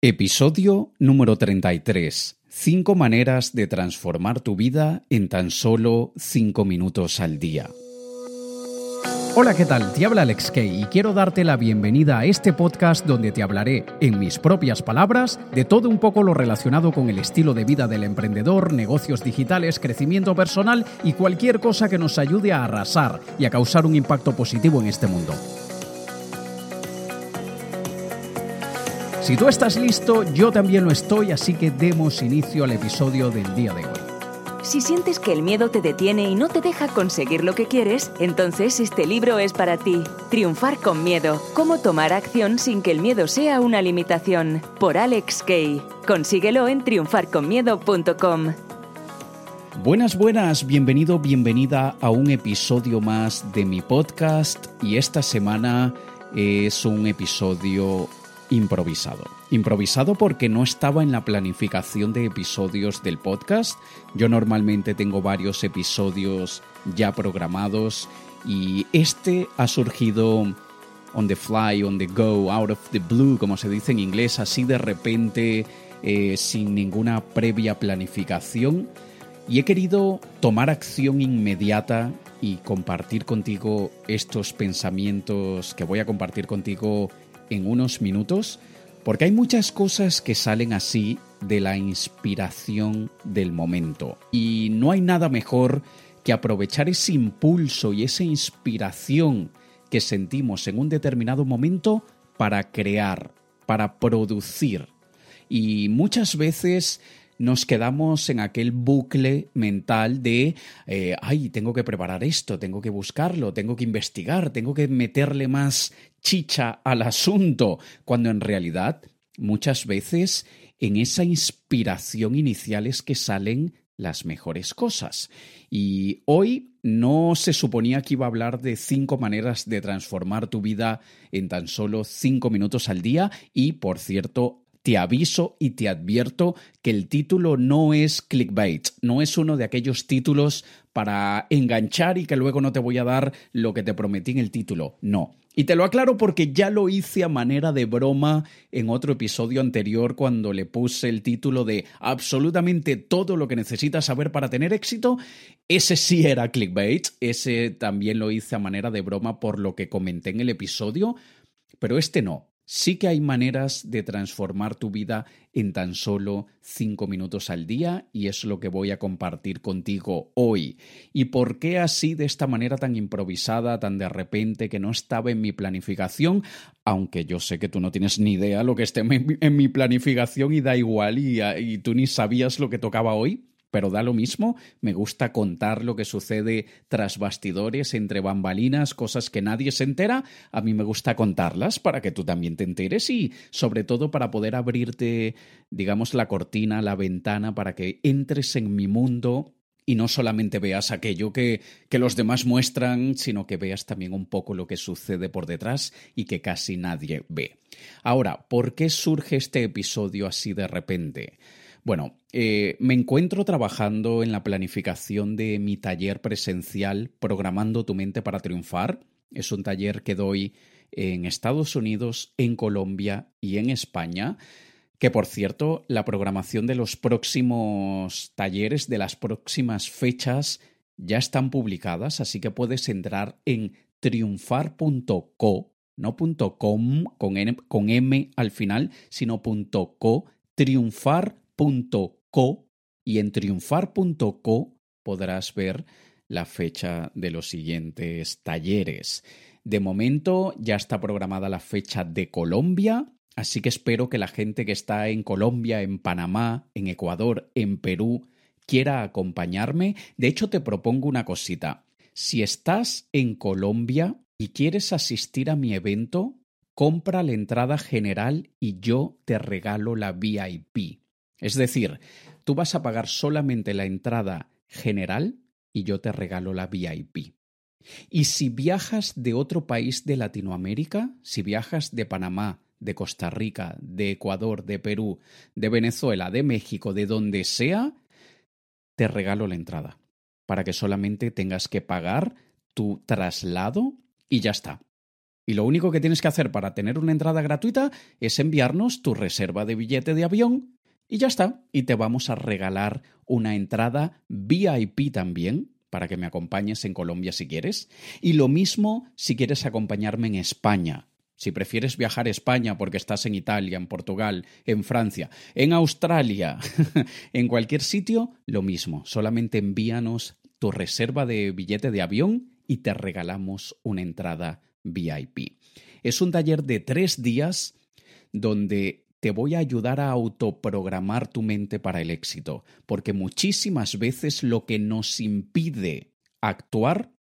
Episodio número 33. Cinco maneras de transformar tu vida en tan solo cinco minutos al día. Hola, ¿qué tal? Te habla Alex Kay y quiero darte la bienvenida a este podcast donde te hablaré, en mis propias palabras, de todo un poco lo relacionado con el estilo de vida del emprendedor, negocios digitales, crecimiento personal y cualquier cosa que nos ayude a arrasar y a causar un impacto positivo en este mundo. Si tú estás listo, yo también lo estoy, así que demos inicio al episodio del día de hoy. Si sientes que el miedo te detiene y no te deja conseguir lo que quieres, entonces este libro es para ti. Triunfar con miedo. Cómo tomar acción sin que el miedo sea una limitación. Por Alex Kay. Consíguelo en triunfarconmiedo.com. Buenas, buenas, bienvenido, bienvenida a un episodio más de mi podcast y esta semana es un episodio improvisado. Improvisado porque no estaba en la planificación de episodios del podcast. Yo normalmente tengo varios episodios ya programados y este ha surgido on the fly, on the go, out of the blue, como se dice en inglés, así de repente, eh, sin ninguna previa planificación. Y he querido tomar acción inmediata y compartir contigo estos pensamientos que voy a compartir contigo en unos minutos, porque hay muchas cosas que salen así de la inspiración del momento. Y no hay nada mejor que aprovechar ese impulso y esa inspiración que sentimos en un determinado momento para crear, para producir. Y muchas veces nos quedamos en aquel bucle mental de, eh, ay, tengo que preparar esto, tengo que buscarlo, tengo que investigar, tengo que meterle más chicha al asunto, cuando en realidad muchas veces en esa inspiración inicial es que salen las mejores cosas. Y hoy no se suponía que iba a hablar de cinco maneras de transformar tu vida en tan solo cinco minutos al día y, por cierto, te aviso y te advierto que el título no es clickbait, no es uno de aquellos títulos para enganchar y que luego no te voy a dar lo que te prometí en el título, no. Y te lo aclaro porque ya lo hice a manera de broma en otro episodio anterior cuando le puse el título de absolutamente todo lo que necesitas saber para tener éxito. Ese sí era clickbait, ese también lo hice a manera de broma por lo que comenté en el episodio, pero este no. Sí que hay maneras de transformar tu vida en tan solo cinco minutos al día y es lo que voy a compartir contigo hoy. ¿Y por qué así de esta manera tan improvisada, tan de repente, que no estaba en mi planificación? Aunque yo sé que tú no tienes ni idea lo que esté en mi planificación y da igual y, y tú ni sabías lo que tocaba hoy pero da lo mismo, me gusta contar lo que sucede tras bastidores, entre bambalinas, cosas que nadie se entera, a mí me gusta contarlas para que tú también te enteres y sobre todo para poder abrirte, digamos, la cortina, la ventana, para que entres en mi mundo y no solamente veas aquello que, que, los demás muestran, sino que veas también un poco lo que sucede por detrás y que casi nadie ve. Ahora, ¿por qué surge este episodio así de repente? Bueno, eh, me encuentro trabajando en la planificación de mi taller presencial Programando tu mente para triunfar. Es un taller que doy en Estados Unidos, en Colombia y en España. Que por cierto, la programación de los próximos talleres, de las próximas fechas, ya están publicadas, así que puedes entrar en triunfar.co, no .com con, M al final, sino .co, triunfar triunfar.co y en triunfar.co podrás ver la fecha de los siguientes talleres. De momento ya está programada la fecha de Colombia, así que espero que la gente que está en Colombia, en Panamá, en Ecuador, en Perú, quiera acompañarme. De hecho, te propongo una cosita. Si estás en Colombia y quieres asistir a mi evento, compra la entrada general y yo te regalo la VIP. Es decir, tú vas a pagar solamente la entrada general y yo te regalo la VIP. Y si viajas de otro país de Latinoamérica, si viajas de Panamá, de Costa Rica, de Ecuador, de Perú, de Venezuela, de México, de donde sea, te regalo la entrada, para que solamente tengas que pagar tu traslado y ya está. Y lo único que tienes que hacer para tener una entrada gratuita es enviarnos tu reserva de billete de avión y ya está. Y te vamos a regalar una entrada VIP también para que me acompañes en Colombia si quieres. Y lo mismo si quieres acompañarme en España. Si prefieres viajar a España porque estás en Italia, en Portugal, en Francia, en Australia, en cualquier sitio, lo mismo. Solamente envíanos tu reserva de billete de avión y te regalamos una entrada VIP. Es un taller de tres días donde te voy a ayudar a autoprogramar tu mente para el éxito, porque muchísimas veces lo que nos impide actuar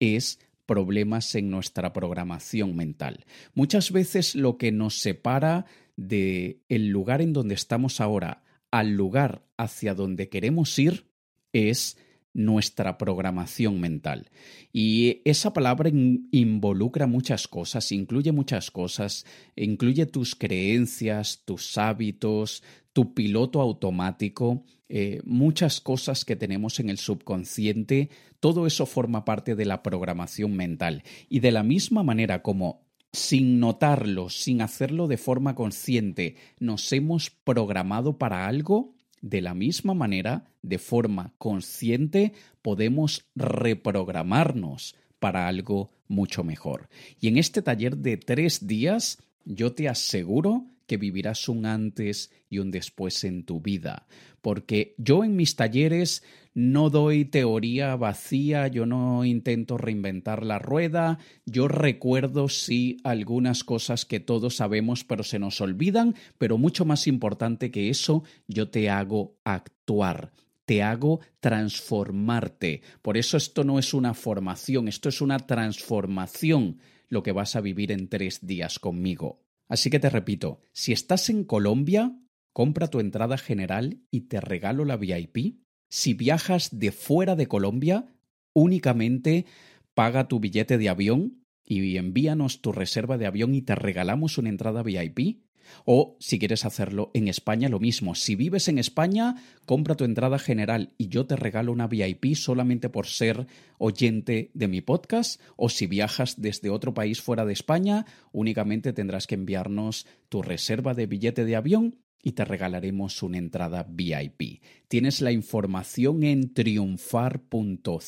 es problemas en nuestra programación mental. Muchas veces lo que nos separa de el lugar en donde estamos ahora al lugar hacia donde queremos ir es nuestra programación mental. Y esa palabra involucra muchas cosas, incluye muchas cosas, incluye tus creencias, tus hábitos, tu piloto automático, eh, muchas cosas que tenemos en el subconsciente, todo eso forma parte de la programación mental. Y de la misma manera como sin notarlo, sin hacerlo de forma consciente, nos hemos programado para algo, de la misma manera, de forma consciente, podemos reprogramarnos para algo mucho mejor. Y en este taller de tres días, yo te aseguro que vivirás un antes y un después en tu vida. Porque yo en mis talleres no doy teoría vacía, yo no intento reinventar la rueda, yo recuerdo sí algunas cosas que todos sabemos pero se nos olvidan, pero mucho más importante que eso, yo te hago actuar te hago transformarte. Por eso esto no es una formación, esto es una transformación lo que vas a vivir en tres días conmigo. Así que te repito, si estás en Colombia, compra tu entrada general y te regalo la VIP. Si viajas de fuera de Colombia, únicamente paga tu billete de avión y envíanos tu reserva de avión y te regalamos una entrada VIP. O si quieres hacerlo en España, lo mismo. Si vives en España, compra tu entrada general y yo te regalo una VIP solamente por ser oyente de mi podcast. O si viajas desde otro país fuera de España, únicamente tendrás que enviarnos tu reserva de billete de avión y te regalaremos una entrada VIP. Tienes la información en triunfar.co,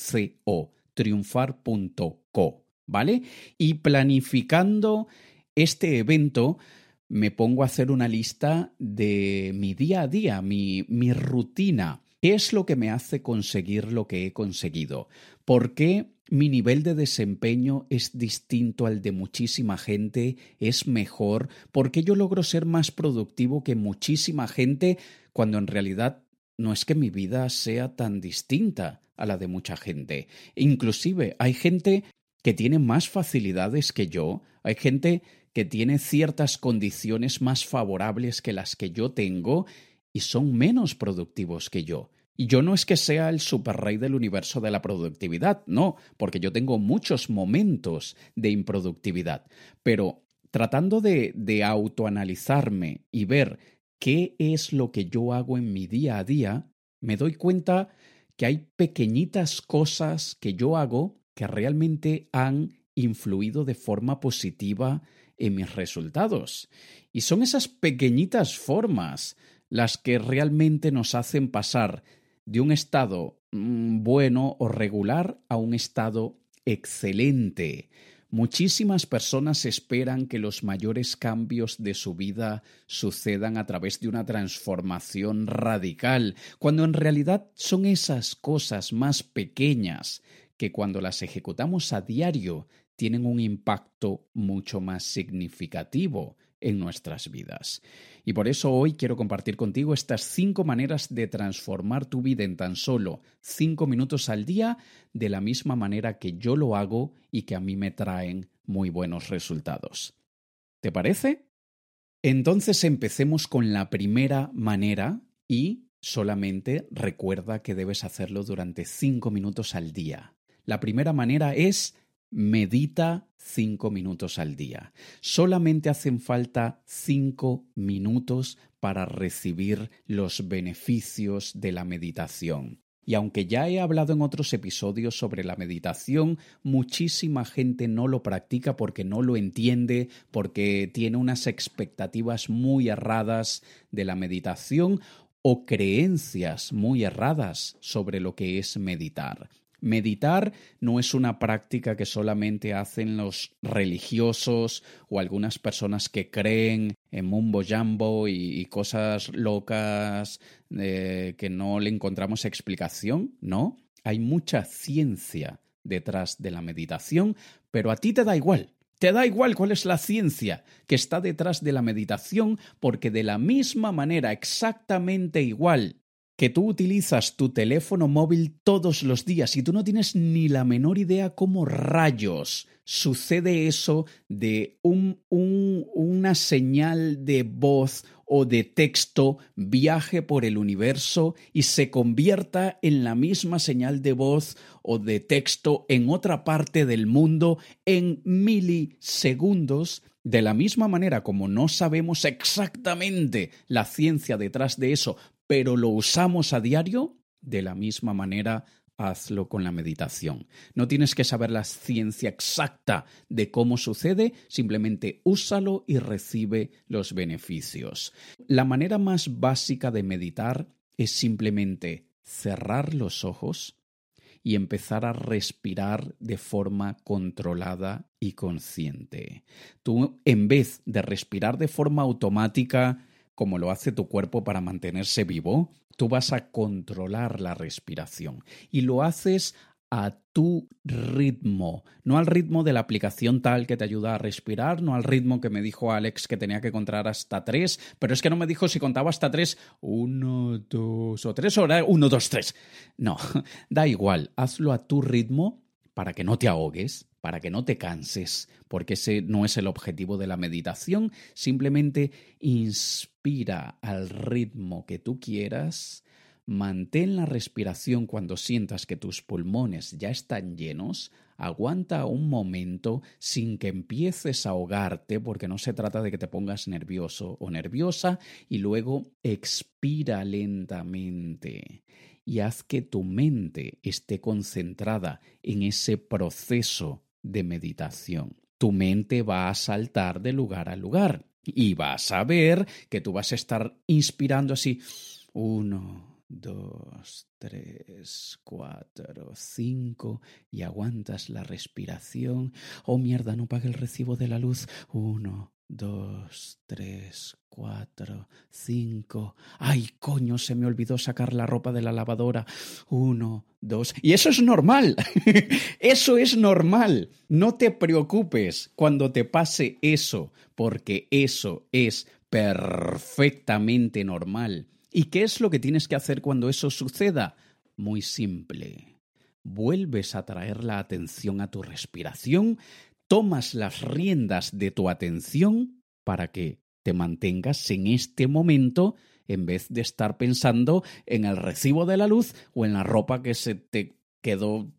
triunfar.co, ¿vale? Y planificando este evento, me pongo a hacer una lista de mi día a día, mi, mi rutina. ¿Qué es lo que me hace conseguir lo que he conseguido? ¿Por qué mi nivel de desempeño es distinto al de muchísima gente? ¿Es mejor? ¿Por qué yo logro ser más productivo que muchísima gente cuando en realidad no es que mi vida sea tan distinta a la de mucha gente? Inclusive hay gente que tiene más facilidades que yo, hay gente que tiene ciertas condiciones más favorables que las que yo tengo y son menos productivos que yo. Y yo no es que sea el superrey del universo de la productividad, no, porque yo tengo muchos momentos de improductividad. Pero tratando de, de autoanalizarme y ver qué es lo que yo hago en mi día a día, me doy cuenta que hay pequeñitas cosas que yo hago que realmente han influido de forma positiva en mis resultados. Y son esas pequeñitas formas las que realmente nos hacen pasar de un estado mm, bueno o regular a un estado excelente. Muchísimas personas esperan que los mayores cambios de su vida sucedan a través de una transformación radical, cuando en realidad son esas cosas más pequeñas que cuando las ejecutamos a diario tienen un impacto mucho más significativo en nuestras vidas. Y por eso hoy quiero compartir contigo estas cinco maneras de transformar tu vida en tan solo cinco minutos al día, de la misma manera que yo lo hago y que a mí me traen muy buenos resultados. ¿Te parece? Entonces empecemos con la primera manera y solamente recuerda que debes hacerlo durante cinco minutos al día. La primera manera es Medita cinco minutos al día. Solamente hacen falta cinco minutos para recibir los beneficios de la meditación. Y aunque ya he hablado en otros episodios sobre la meditación, muchísima gente no lo practica porque no lo entiende, porque tiene unas expectativas muy erradas de la meditación o creencias muy erradas sobre lo que es meditar. Meditar no es una práctica que solamente hacen los religiosos o algunas personas que creen en mumbo jumbo y, cosas locas eh, que no le encontramos explicación, ¿no? Hay mucha ciencia detrás de la meditación, pero a ti te da igual. Te da igual cuál es la ciencia que está detrás de la meditación, porque de la misma manera, exactamente igual que tú utilizas tu teléfono móvil todos los días y tú no tienes ni la menor idea cómo rayos sucede eso de un, una señal de voz o de texto viaje por el universo y se convierta en la misma señal de voz o de texto en otra parte del mundo en milisegundos. De la misma manera como no sabemos exactamente la ciencia detrás de eso, pero lo usamos a diario, de la misma manera hazlo con la meditación. No tienes que saber la ciencia exacta de cómo sucede, simplemente úsalo y recibe los beneficios. La manera más básica de meditar es simplemente cerrar los ojos y empezar a respirar de forma controlada y consciente. Tú, en vez de respirar de forma automática, como lo hace tu cuerpo para mantenerse vivo, tú vas a controlar la respiración y lo haces a tu ritmo, no al ritmo de la aplicación tal que te ayuda a respirar, no al ritmo que me dijo Alex que tenía que contar hasta tres, pero es que no me dijo si contaba hasta tres, uno, dos o tres, o uno, dos, tres. No, da igual, hazlo a tu ritmo para que no te ahogues, para que no te canses, porque ese no es el objetivo de la meditación, simplemente inspira al ritmo que tú quieras, mantén la respiración cuando sientas que tus pulmones ya están llenos, aguanta un momento sin que empieces a ahogarte, porque no se trata de que te pongas nervioso o nerviosa, y luego expira lentamente y haz que tu mente esté concentrada en ese proceso de meditación. Tu mente va a saltar de lugar a lugar y vas a ver que tú vas a estar inspirando así. Uno, dos, tres, cuatro, cinco y aguantas la respiración. Oh mierda, no pague el recibo de la luz. Uno, dos, tres, cuatro, cinco. ¡Ay, coño! Se me olvidó sacar la ropa de la lavadora. Uno, dos. Y eso es normal. eso es normal. No te preocupes cuando te pase eso, porque eso es perfectamente normal. ¿Y qué es lo que tienes que hacer cuando eso suceda? Muy simple. Vuelves a traer la atención a tu respiración, tomas las riendas de tu atención para que te mantengas en este momento en vez de estar pensando en el recibo de la luz o en la ropa que se te quedó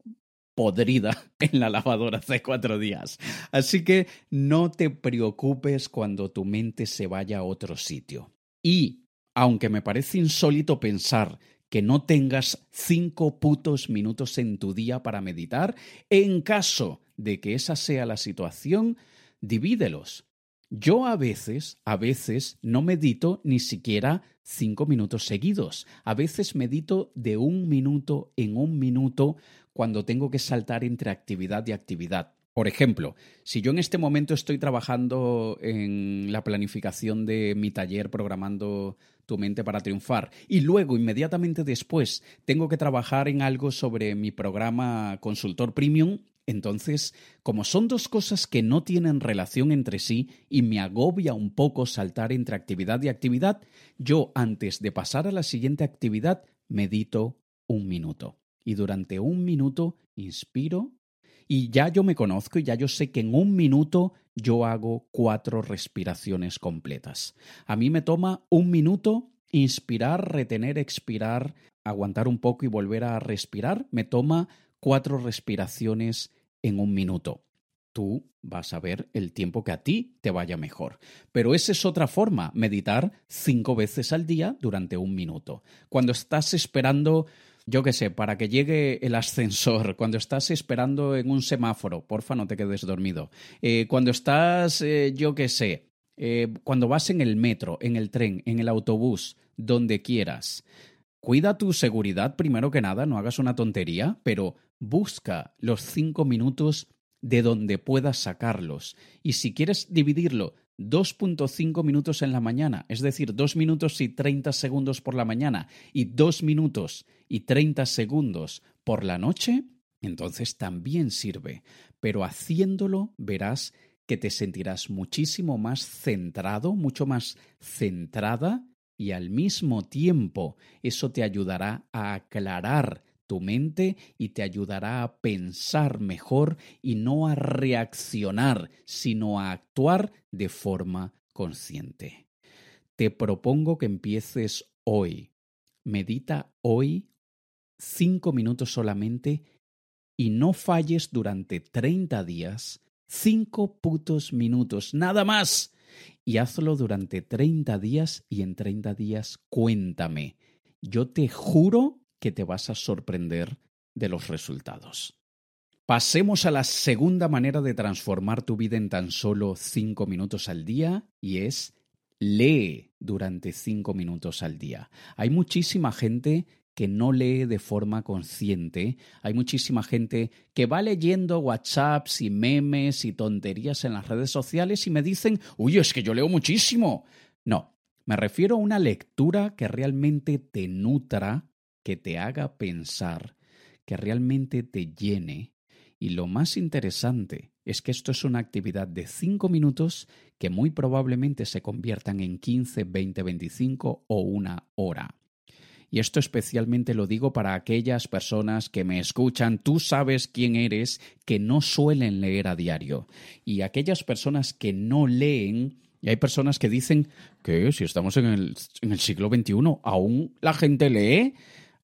podrida en la lavadora hace cuatro días. Así que no te preocupes cuando tu mente se vaya a otro sitio. Y, aunque me parece insólito pensar que no tengas cinco putos minutos en tu día para meditar, en caso de que esa sea la situación, divídelos. Yo a veces, a veces no medito ni siquiera cinco minutos seguidos. A veces medito de un minuto en un minuto cuando tengo que saltar entre actividad y actividad. Por ejemplo, si yo en este momento estoy trabajando en la planificación de mi taller programando tu mente para triunfar y luego inmediatamente después tengo que trabajar en algo sobre mi programa consultor premium, entonces, como son dos cosas que no tienen relación entre sí y me agobia un poco saltar entre actividad y actividad, yo antes de pasar a la siguiente actividad medito un minuto. Y durante un minuto inspiro y ya yo me conozco y ya yo sé que en un minuto yo hago cuatro respiraciones completas. A mí me toma un minuto inspirar, retener, expirar, aguantar un poco y volver a respirar. Me toma cuatro respiraciones en un minuto. Tú vas a ver el tiempo que a ti te vaya mejor. Pero esa es otra forma, meditar cinco veces al día durante un minuto. Cuando estás esperando yo qué sé, para que llegue el ascensor, cuando estás esperando en un semáforo, porfa, no te quedes dormido. Eh, cuando estás, eh, yo qué sé, eh, cuando vas en el metro, en el tren, en el autobús, donde quieras. Cuida tu seguridad primero que nada, no hagas una tontería, pero busca los cinco minutos de donde puedas sacarlos. Y si quieres dividirlo 2.5 minutos en la mañana, es decir, 2 minutos y 30 segundos por la mañana y 2 minutos y 30 segundos por la noche, entonces también sirve. Pero haciéndolo verás que te sentirás muchísimo más centrado, mucho más centrada y al mismo tiempo eso te ayudará a aclarar tu mente y te ayudará a pensar mejor y no a reaccionar, sino a actuar de forma consciente. Te propongo que empieces hoy. Medita hoy cinco minutos solamente y no falles durante 30 días, cinco putos minutos, nada más. Y hazlo durante 30 días y en 30 días cuéntame. Yo te juro que te vas a sorprender de los resultados. Pasemos a la segunda manera de transformar tu vida en tan solo cinco minutos al día y es lee durante cinco minutos al día. Hay muchísima gente que no lee de forma consciente. Hay muchísima gente que va leyendo WhatsApps y memes y tonterías en las redes sociales y me dicen, uy, es que yo leo muchísimo. No, me refiero a una lectura que realmente te nutra que te haga pensar, que realmente te llene. Y lo más interesante es que esto es una actividad de 5 minutos que muy probablemente se conviertan en 15, 20, 25 o una hora. Y esto especialmente lo digo para aquellas personas que me escuchan, tú sabes quién eres, que no suelen leer a diario. Y aquellas personas que no leen, y hay personas que dicen que si estamos en el, en el siglo XXI, aún la gente lee.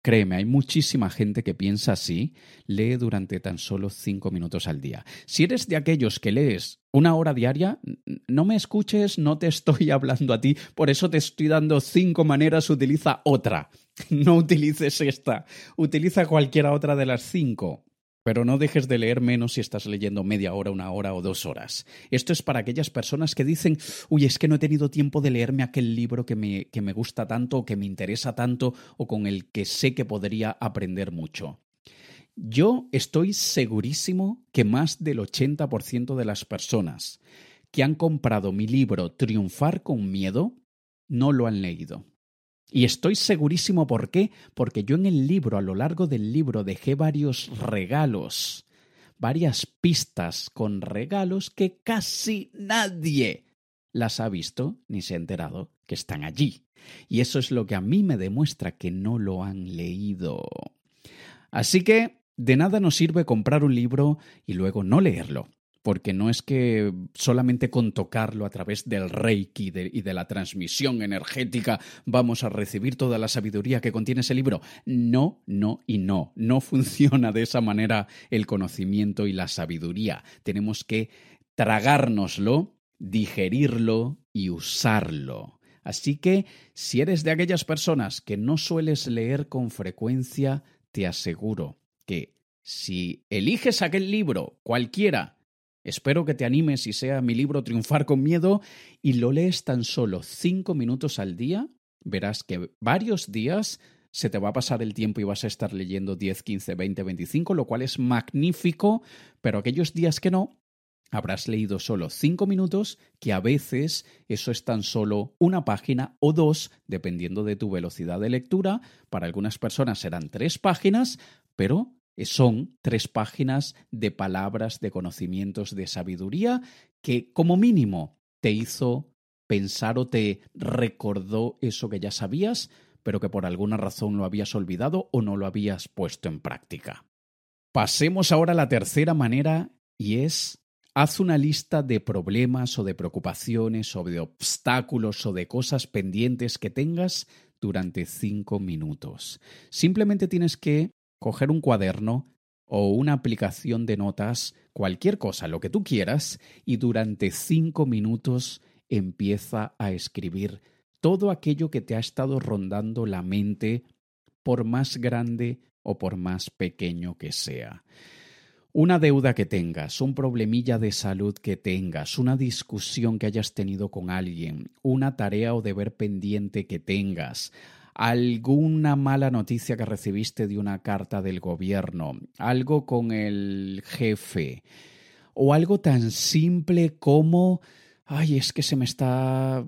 Créeme, hay muchísima gente que piensa así, lee durante tan solo cinco minutos al día. Si eres de aquellos que lees una hora diaria, no me escuches, no te estoy hablando a ti, por eso te estoy dando cinco maneras, utiliza otra. No utilices esta, utiliza cualquiera otra de las cinco. Pero no dejes de leer menos si estás leyendo media hora, una hora o dos horas. Esto es para aquellas personas que dicen, uy, es que no he tenido tiempo de leerme aquel libro que me, que me gusta tanto o que me interesa tanto o con el que sé que podría aprender mucho. Yo estoy segurísimo que más del 80% de las personas que han comprado mi libro Triunfar con Miedo no lo han leído. Y estoy segurísimo por qué, porque yo en el libro, a lo largo del libro, dejé varios regalos, varias pistas con regalos que casi nadie las ha visto ni se ha enterado que están allí. Y eso es lo que a mí me demuestra que no lo han leído. Así que de nada nos sirve comprar un libro y luego no leerlo porque no es que solamente con tocarlo a través del reiki y de la transmisión energética vamos a recibir toda la sabiduría que contiene ese libro. No, no y no. No funciona de esa manera el conocimiento y la sabiduría. Tenemos que tragárnoslo, digerirlo y usarlo. Así que si eres de aquellas personas que no sueles leer con frecuencia, te aseguro que si eliges aquel libro, cualquiera, Espero que te animes y sea mi libro Triunfar con Miedo y lo lees tan solo cinco minutos al día. Verás que varios días se te va a pasar el tiempo y vas a estar leyendo 10, 15, 20, 25, lo cual es magnífico, pero aquellos días que no, habrás leído solo cinco minutos, que a veces eso es tan solo una página o dos, dependiendo de tu velocidad de lectura. Para algunas personas serán tres páginas, pero son tres páginas de palabras, de conocimientos, de sabiduría que como mínimo te hizo pensar o te recordó eso que ya sabías, pero que por alguna razón lo habías olvidado o no lo habías puesto en práctica. Pasemos ahora a la tercera manera y es haz una lista de problemas o de preocupaciones o de obstáculos o de cosas pendientes que tengas durante cinco minutos. Simplemente tienes que coger un cuaderno o una aplicación de notas, cualquier cosa, lo que tú quieras, y durante cinco minutos empieza a escribir todo aquello que te ha estado rondando la mente, por más grande o por más pequeño que sea. Una deuda que tengas, un problemilla de salud que tengas, una discusión que hayas tenido con alguien, una tarea o deber pendiente que tengas, alguna mala noticia que recibiste de una carta del gobierno, algo con el jefe, o algo tan simple como, ay, es que se me está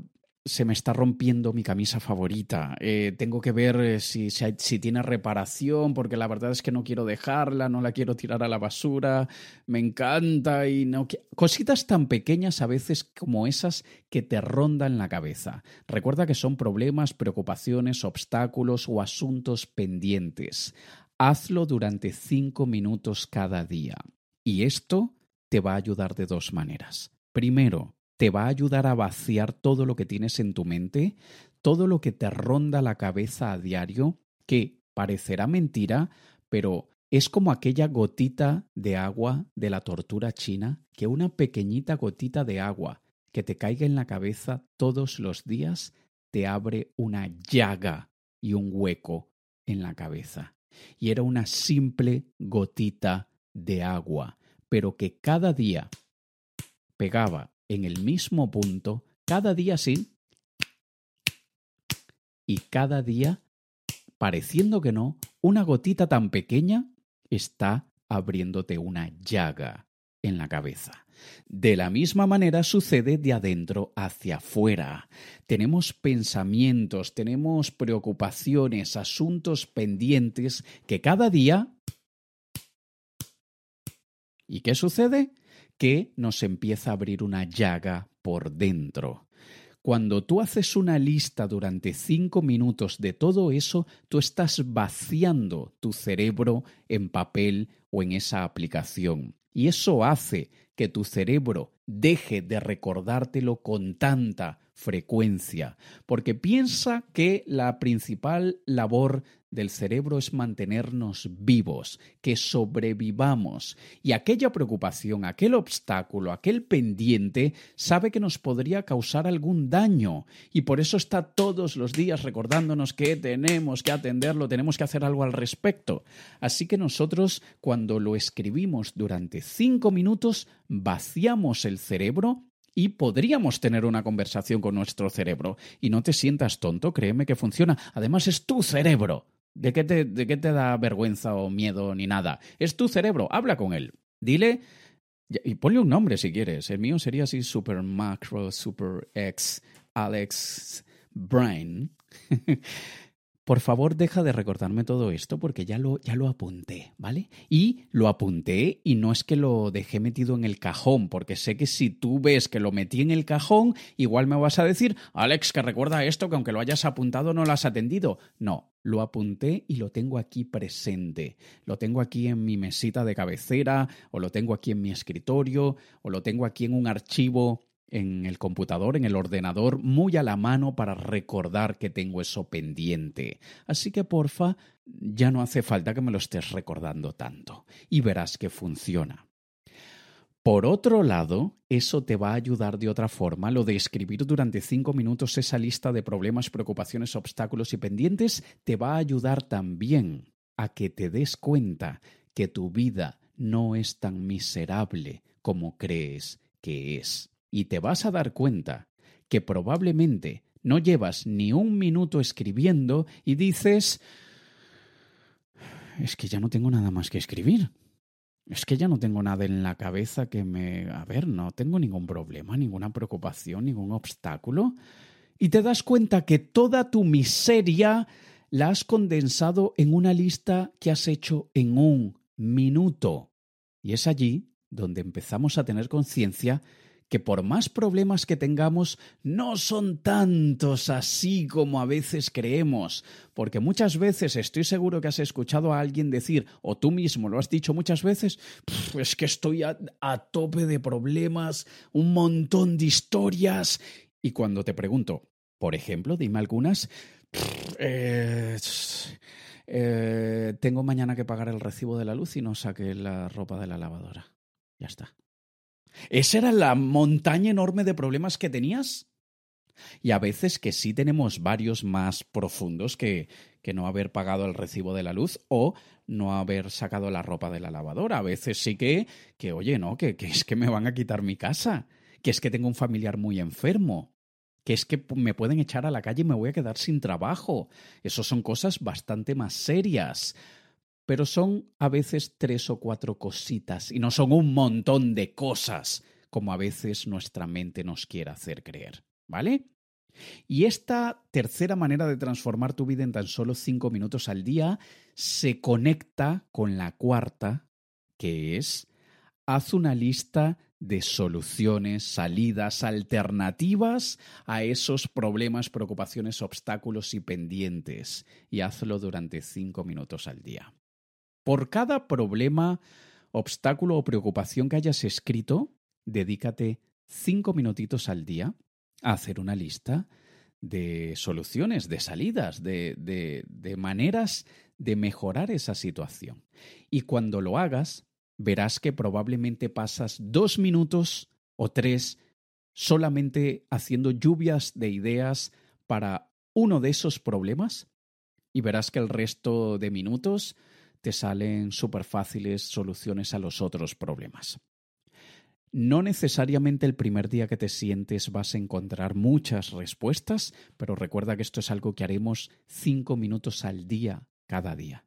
se me está rompiendo mi camisa favorita. Eh, tengo que ver eh, si, si, tiene reparación, porque la verdad es que no quiero dejarla, no la quiero tirar a la basura, me encanta y no... Cositas tan pequeñas a veces como esas que te rondan la cabeza. Recuerda que son problemas, preocupaciones, obstáculos o asuntos pendientes. Hazlo durante cinco minutos cada día. Y esto te va a ayudar de dos maneras. Primero, te va a ayudar a vaciar todo lo que tienes en tu mente, todo lo que te ronda la cabeza a diario, que parecerá mentira, pero es como aquella gotita de agua de la tortura china, que una pequeñita gotita de agua que te caiga en la cabeza todos los días te abre una llaga y un hueco en la cabeza. Y era una simple gotita de agua, pero que cada día pegaba en el mismo punto, cada día sí, y cada día, pareciendo que no, una gotita tan pequeña está abriéndote una llaga en la cabeza. De la misma manera sucede de adentro hacia afuera. Tenemos pensamientos, tenemos preocupaciones, asuntos pendientes que cada día... ¿Y qué sucede? Que nos empieza a abrir una llaga por dentro. Cuando tú haces una lista durante cinco minutos de todo eso, tú estás vaciando tu cerebro en papel o en esa aplicación. Y eso hace que tu cerebro deje de recordártelo con tanta frecuencia, porque piensa que la principal labor del cerebro es mantenernos vivos, que sobrevivamos, y aquella preocupación, aquel obstáculo, aquel pendiente, sabe que nos podría causar algún daño, y por eso está todos los días recordándonos que tenemos que atenderlo, tenemos que hacer algo al respecto. Así que nosotros, cuando lo escribimos durante cinco minutos, vaciamos el cerebro y podríamos tener una conversación con nuestro cerebro. Y no te sientas tonto, créeme que funciona. Además es tu cerebro. ¿De qué te, de qué te da vergüenza o miedo ni nada? Es tu cerebro, habla con él. Dile y ponle un nombre si quieres. El mío sería así Super Macro, Super X, Alex Brain. por favor deja de recordarme todo esto porque ya lo, ya lo apunté, ¿vale? Y lo apunté y no es que lo dejé metido en el cajón, porque sé que si tú ves que lo metí en el cajón, igual me vas a decir, Alex, que recuerda esto, que aunque lo hayas apuntado no lo has atendido. No, lo apunté y lo tengo aquí presente. Lo tengo aquí en mi mesita de cabecera, o lo tengo aquí en mi escritorio, o lo tengo aquí en un archivo en el computador, en el ordenador, muy a la mano para recordar que tengo eso pendiente. Así que porfa, ya no hace falta que me lo estés recordando tanto y verás que funciona. Por otro lado, eso te va a ayudar de otra forma, lo de escribir durante cinco minutos esa lista de problemas, preocupaciones, obstáculos y pendientes, te va a ayudar también a que te des cuenta que tu vida no es tan miserable como crees que es y te vas a dar cuenta que probablemente no llevas ni un minuto escribiendo y dices, es que ya no tengo nada más que escribir. Es que ya no tengo nada en la cabeza que me... A ver, no tengo ningún problema, ninguna preocupación, ningún obstáculo. Y te das cuenta que toda tu miseria la has condensado en una lista que has hecho en un minuto. Y es allí donde empezamos a tener conciencia que por más problemas que tengamos, no son tantos así como a veces creemos, porque muchas veces estoy seguro que has escuchado a alguien decir, o tú mismo lo has dicho muchas veces, es que estoy a, tope de problemas, un montón de historias, y cuando te pregunto, por ejemplo, dime algunas, eh, tengo mañana que pagar el recibo de la luz y no saqué la ropa de la lavadora. Ya está. ¿Esa era la montaña enorme de problemas que tenías? Y a veces que sí tenemos varios más profundos que, que no haber pagado el recibo de la luz o no haber sacado la ropa de la lavadora. A veces sí que, que oye, no, que, que es que me van a quitar mi casa, que es que tengo un familiar muy enfermo, que es que me pueden echar a la calle y me voy a quedar sin trabajo. Eso son cosas bastante más serias. Pero son a veces tres o cuatro cositas y no son un montón de cosas como a veces nuestra mente nos quiere hacer creer. ¿Vale? Y esta tercera manera de transformar tu vida en tan solo cinco minutos al día se conecta con la cuarta, que es haz una lista de soluciones, salidas, alternativas a esos problemas, preocupaciones, obstáculos y pendientes, y hazlo durante cinco minutos al día. Por cada problema, obstáculo o preocupación que hayas escrito, dedícate cinco minutitos al día a hacer una lista de soluciones, de salidas, de, de, maneras de mejorar esa situación. Y cuando lo hagas, verás que probablemente pasas dos minutos o tres solamente haciendo lluvias de ideas para uno de esos problemas y verás que el resto de minutos te salen súper fáciles soluciones a los otros problemas. No necesariamente el primer día que te sientes vas a encontrar muchas respuestas, pero recuerda que esto es algo que haremos cinco minutos al día cada día.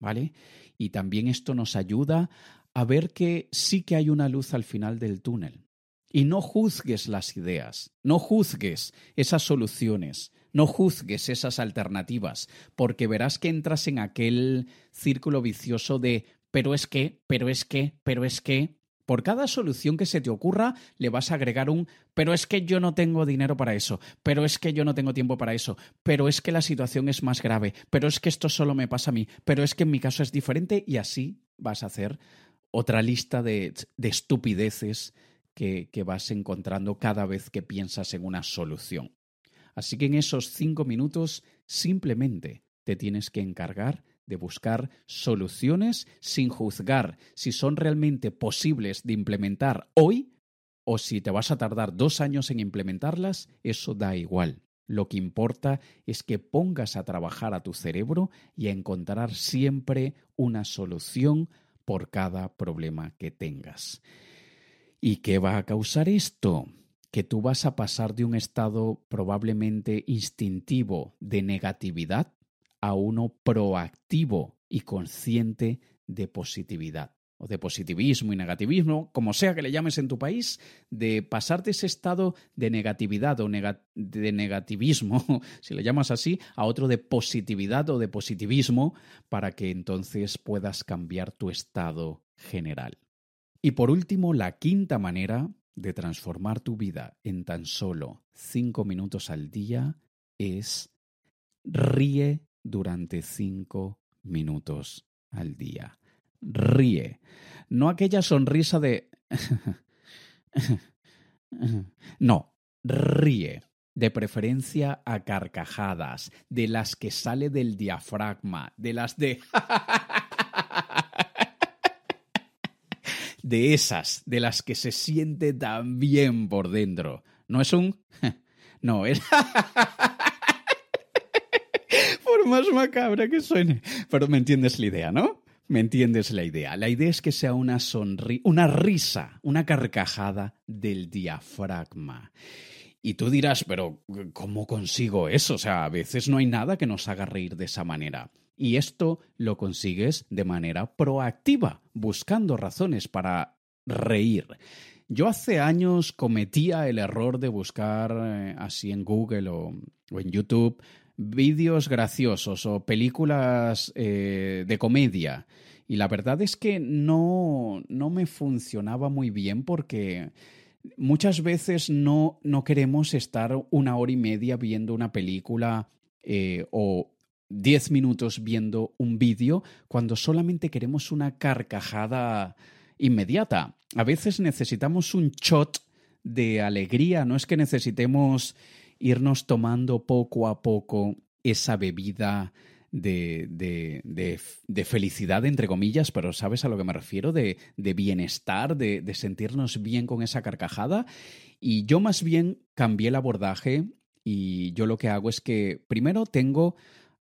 ¿Vale? Y también esto nos ayuda a ver que sí que hay una luz al final del túnel. Y no juzgues las ideas, no juzgues esas soluciones, no juzgues esas alternativas, porque verás que entras en aquel círculo vicioso de pero es que, pero es que, pero es que, por cada solución que se te ocurra, le vas a agregar un, pero es que yo no tengo dinero para eso, pero es que yo no tengo tiempo para eso, pero es que la situación es más grave, pero es que esto solo me pasa a mí, pero es que en mi caso es diferente y así vas a hacer otra lista de, de estupideces que, que vas encontrando cada vez que piensas en una solución. Así que en esos cinco minutos simplemente te tienes que encargar de buscar soluciones sin juzgar si son realmente posibles de implementar hoy o si te vas a tardar dos años en implementarlas, eso da igual. Lo que importa es que pongas a trabajar a tu cerebro y a encontrar siempre una solución por cada problema que tengas. ¿Y qué va a causar esto? Que tú vas a pasar de un estado probablemente instintivo de negatividad a uno proactivo y consciente de positividad o de positivismo y negativismo, como sea que le llames en tu país, de pasar de ese estado de negatividad o de negativismo, si le llamas así, a otro de positividad o de positivismo, para que entonces puedas cambiar tu estado general. Y por último, la quinta manera de transformar tu vida en tan solo cinco minutos al día es ríe durante cinco minutos al día. Ríe. No aquella sonrisa de... no, ríe. De preferencia a carcajadas, de las que sale del diafragma, de las de... de esas, de las que se siente tan bien por dentro. No es un... no, es más macabra que suene. Pero me entiendes la idea, ¿no? Me entiendes la idea. La idea es que sea una una risa, una carcajada del diafragma. Y tú dirás, pero ¿cómo consigo eso? O sea, a veces no hay nada que nos haga reír de esa manera. Y esto lo consigues de manera proactiva, buscando razones para reír. Yo hace años cometía el error de buscar eh, así en Google o, en YouTube vídeos graciosos o películas eh, de comedia. Y la verdad es que no, no me funcionaba muy bien porque muchas veces no, no queremos estar una hora y media viendo una película eh, o diez minutos viendo un vídeo cuando solamente queremos una carcajada inmediata. A veces necesitamos un shot de alegría, no es que necesitemos irnos tomando poco a poco esa bebida de, de, de, felicidad, entre comillas, pero ¿sabes a lo que me refiero? De, bienestar, de, sentirnos bien con esa carcajada. Y yo más bien cambié el abordaje y yo lo que hago es que primero tengo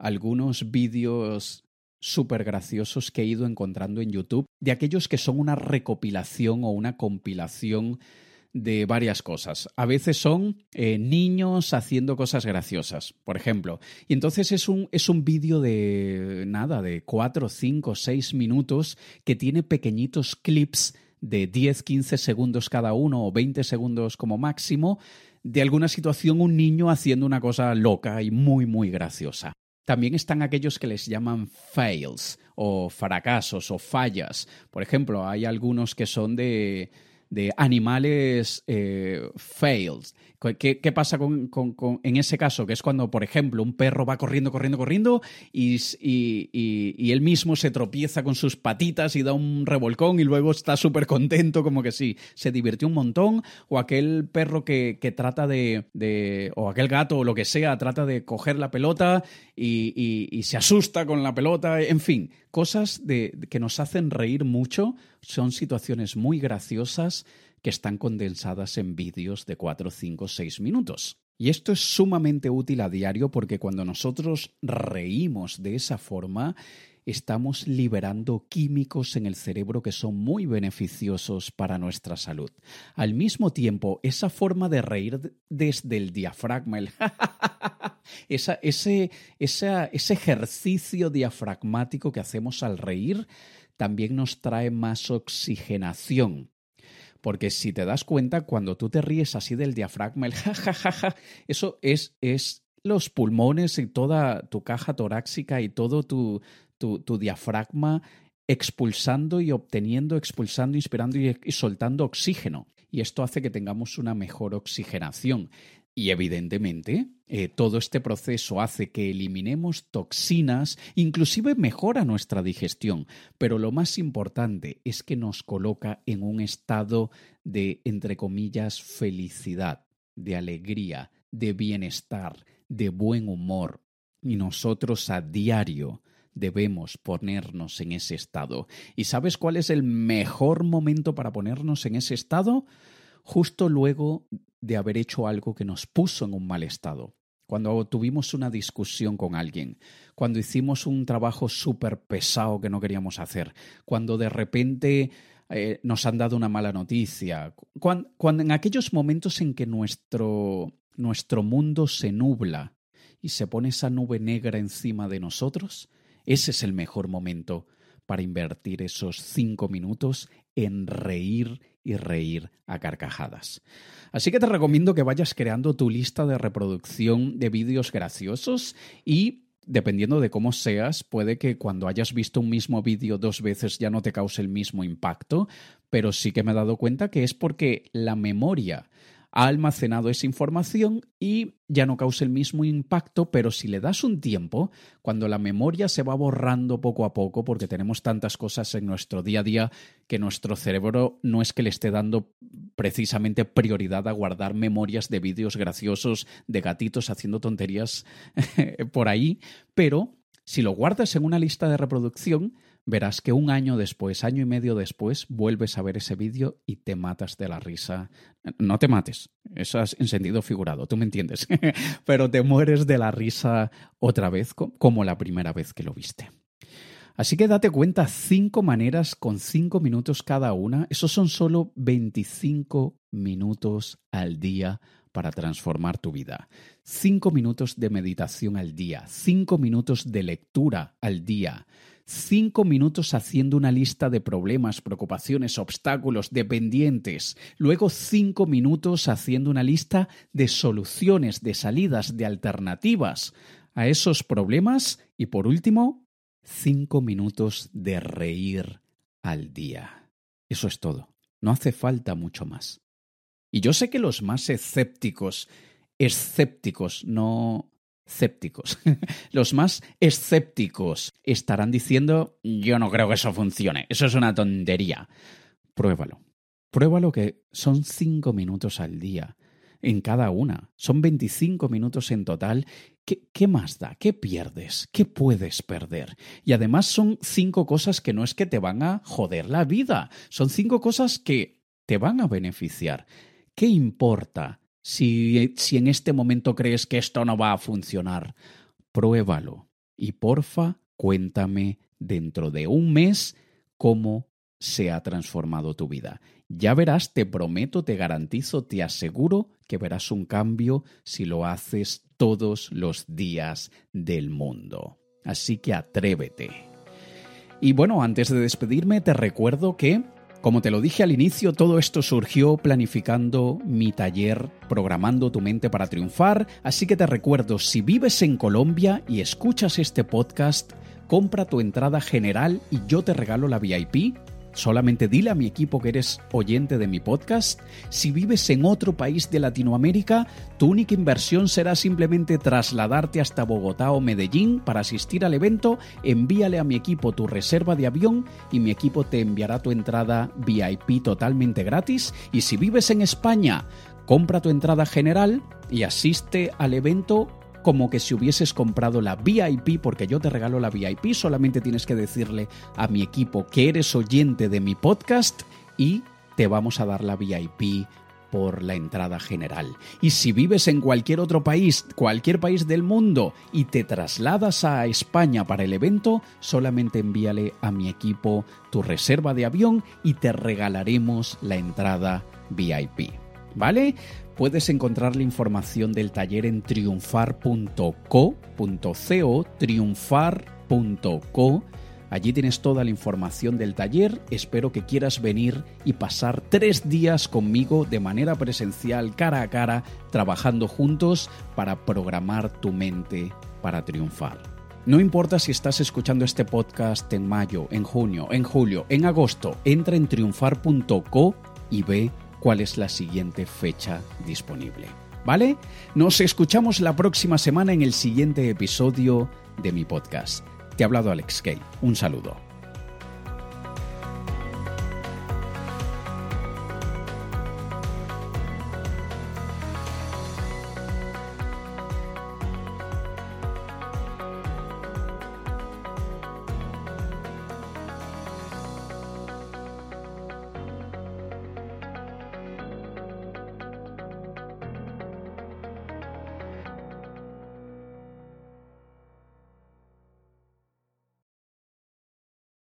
algunos vídeos súper graciosos que he ido encontrando en YouTube, de aquellos que son una recopilación o una compilación de varias cosas. A veces son eh, niños haciendo cosas graciosas, por ejemplo. Y entonces es un, es un vídeo de nada, de 4, 5, 6 minutos que tiene pequeñitos clips de 10, 15 segundos cada uno o 20 segundos como máximo de alguna situación un niño haciendo una cosa loca y muy, muy graciosa. También están aquellos que les llaman fails o fracasos o fallas. Por ejemplo, hay algunos que son de, de animales eh, fails. ¿Qué, pasa con, en ese caso? Que es cuando, por ejemplo, un perro va corriendo, corriendo, corriendo y, y, él mismo se tropieza con sus patitas y da un revolcón y luego está súper contento, como que sí, se divirtió un montón. O aquel perro que, trata de, de, o aquel gato o lo que sea, trata de coger la pelota y, se asusta con la pelota. En fin, cosas de, que nos hacen reír mucho. Son situaciones muy graciosas que están condensadas en vídeos de 4, 5, 6 minutos. Y esto es sumamente útil a diario porque cuando nosotros reímos de esa forma, estamos liberando químicos en el cerebro que son muy beneficiosos para nuestra salud. Al mismo tiempo, esa forma de reír desde el diafragma, ese, ese ejercicio diafragmático que hacemos al reír, también nos trae más oxigenación porque si te das cuenta, cuando tú te ríes así del diafragma, el jajajaja, eso es, es los pulmones y toda tu caja torácica y todo tu, tu, diafragma expulsando y obteniendo, expulsando, inspirando y, y soltando oxígeno. Y esto hace que tengamos una mejor oxigenación. Y evidentemente, eh, todo este proceso hace que eliminemos toxinas, inclusive mejora nuestra digestión, pero lo más importante es que nos coloca en un estado de, entre comillas, felicidad, de alegría, de bienestar, de buen humor. Y nosotros a diario debemos ponernos en ese estado. ¿Y sabes cuál es el mejor momento para ponernos en ese estado? Justo luego de haber hecho algo que nos puso en un mal estado. Cuando tuvimos una discusión con alguien, cuando hicimos un trabajo súper pesado que no queríamos hacer, cuando de repente eh, nos han dado una mala noticia, cuando, cuando, en aquellos momentos en que nuestro, nuestro mundo se nubla y se pone esa nube negra encima de nosotros, ese es el mejor momento para invertir esos cinco minutos en reír y reír a carcajadas. Así que te recomiendo que vayas creando tu lista de reproducción de vídeos graciosos y dependiendo de cómo seas, puede que cuando hayas visto un mismo vídeo dos veces ya no te cause el mismo impacto, pero sí que me he dado cuenta que es porque la memoria ha almacenado esa información y ya no causa el mismo impacto, pero si le das un tiempo, cuando la memoria se va borrando poco a poco, porque tenemos tantas cosas en nuestro día a día que nuestro cerebro no es que le esté dando precisamente prioridad a guardar memorias de vídeos graciosos de gatitos haciendo tonterías por ahí, pero si lo guardas en una lista de reproducción, verás que un año después, año y medio después, vuelves a ver ese vídeo y te matas de la risa. No te mates, eso es en sentido figurado, tú me entiendes, pero te mueres de la risa otra vez como la primera vez que lo viste. Así que date cuenta, cinco maneras con cinco minutos cada una, esos son solo 25 minutos al día para transformar tu vida. Cinco minutos de meditación al día, cinco minutos de lectura al día, cinco minutos haciendo una lista de problemas, preocupaciones, obstáculos, dependientes, luego cinco minutos haciendo una lista de soluciones, de salidas, de alternativas a esos problemas y por último, cinco minutos de reír al día. Eso es todo. No hace falta mucho más. Y yo sé que los más escépticos, escépticos, no escépticos. Los más escépticos estarán diciendo, yo no creo que eso funcione, eso es una tontería. Pruébalo. Pruébalo que son cinco minutos al día en cada una. Son 25 minutos en total. ¿Qué, ¿Qué, más da? ¿Qué pierdes? ¿Qué puedes perder? Y además son cinco cosas que no es que te van a joder la vida, son cinco cosas que te van a beneficiar. ¿Qué importa Si, en este momento crees que esto no va a funcionar, pruébalo. Y porfa, cuéntame dentro de un mes cómo se ha transformado tu vida. Ya verás, te prometo, te garantizo, te aseguro que verás un cambio si lo haces todos los días del mundo. Así que atrévete. Y bueno, antes de despedirme, te recuerdo que, como te lo dije al inicio, todo esto surgió planificando mi taller Programando tu mente para triunfar, así que te recuerdo, si vives en Colombia y escuchas este podcast, compra tu entrada general y yo te regalo la VIP Solamente dile a mi equipo que eres oyente de mi podcast. Si vives en otro país de Latinoamérica, tu única inversión será simplemente trasladarte hasta Bogotá o Medellín para asistir al evento. Envíale a mi equipo tu reserva de avión y mi equipo te enviará tu entrada VIP totalmente gratis. Y si vives en España, compra tu entrada general y asiste al evento como que si hubieses comprado la VIP, porque yo te regalo la VIP, solamente tienes que decirle a mi equipo que eres oyente de mi podcast y te vamos a dar la VIP por la entrada general. Y si vives en cualquier otro país, cualquier país del mundo, y te trasladas a España para el evento, solamente envíale a mi equipo tu reserva de avión y te regalaremos la entrada VIP. ¿Vale? Puedes encontrar la información del taller en triunfar.co.co, triunfar.co. Allí tienes toda la información del taller. Espero que quieras venir y pasar tres días conmigo de manera presencial, cara a cara, trabajando juntos para programar tu mente para triunfar. No importa si estás escuchando este podcast en mayo, en junio, en julio, en agosto, entra en triunfar.co y ve cuál es la siguiente fecha disponible. ¿Vale? Nos escuchamos la próxima semana en el siguiente episodio de mi podcast. Te ha hablado Alex Kay. Un saludo.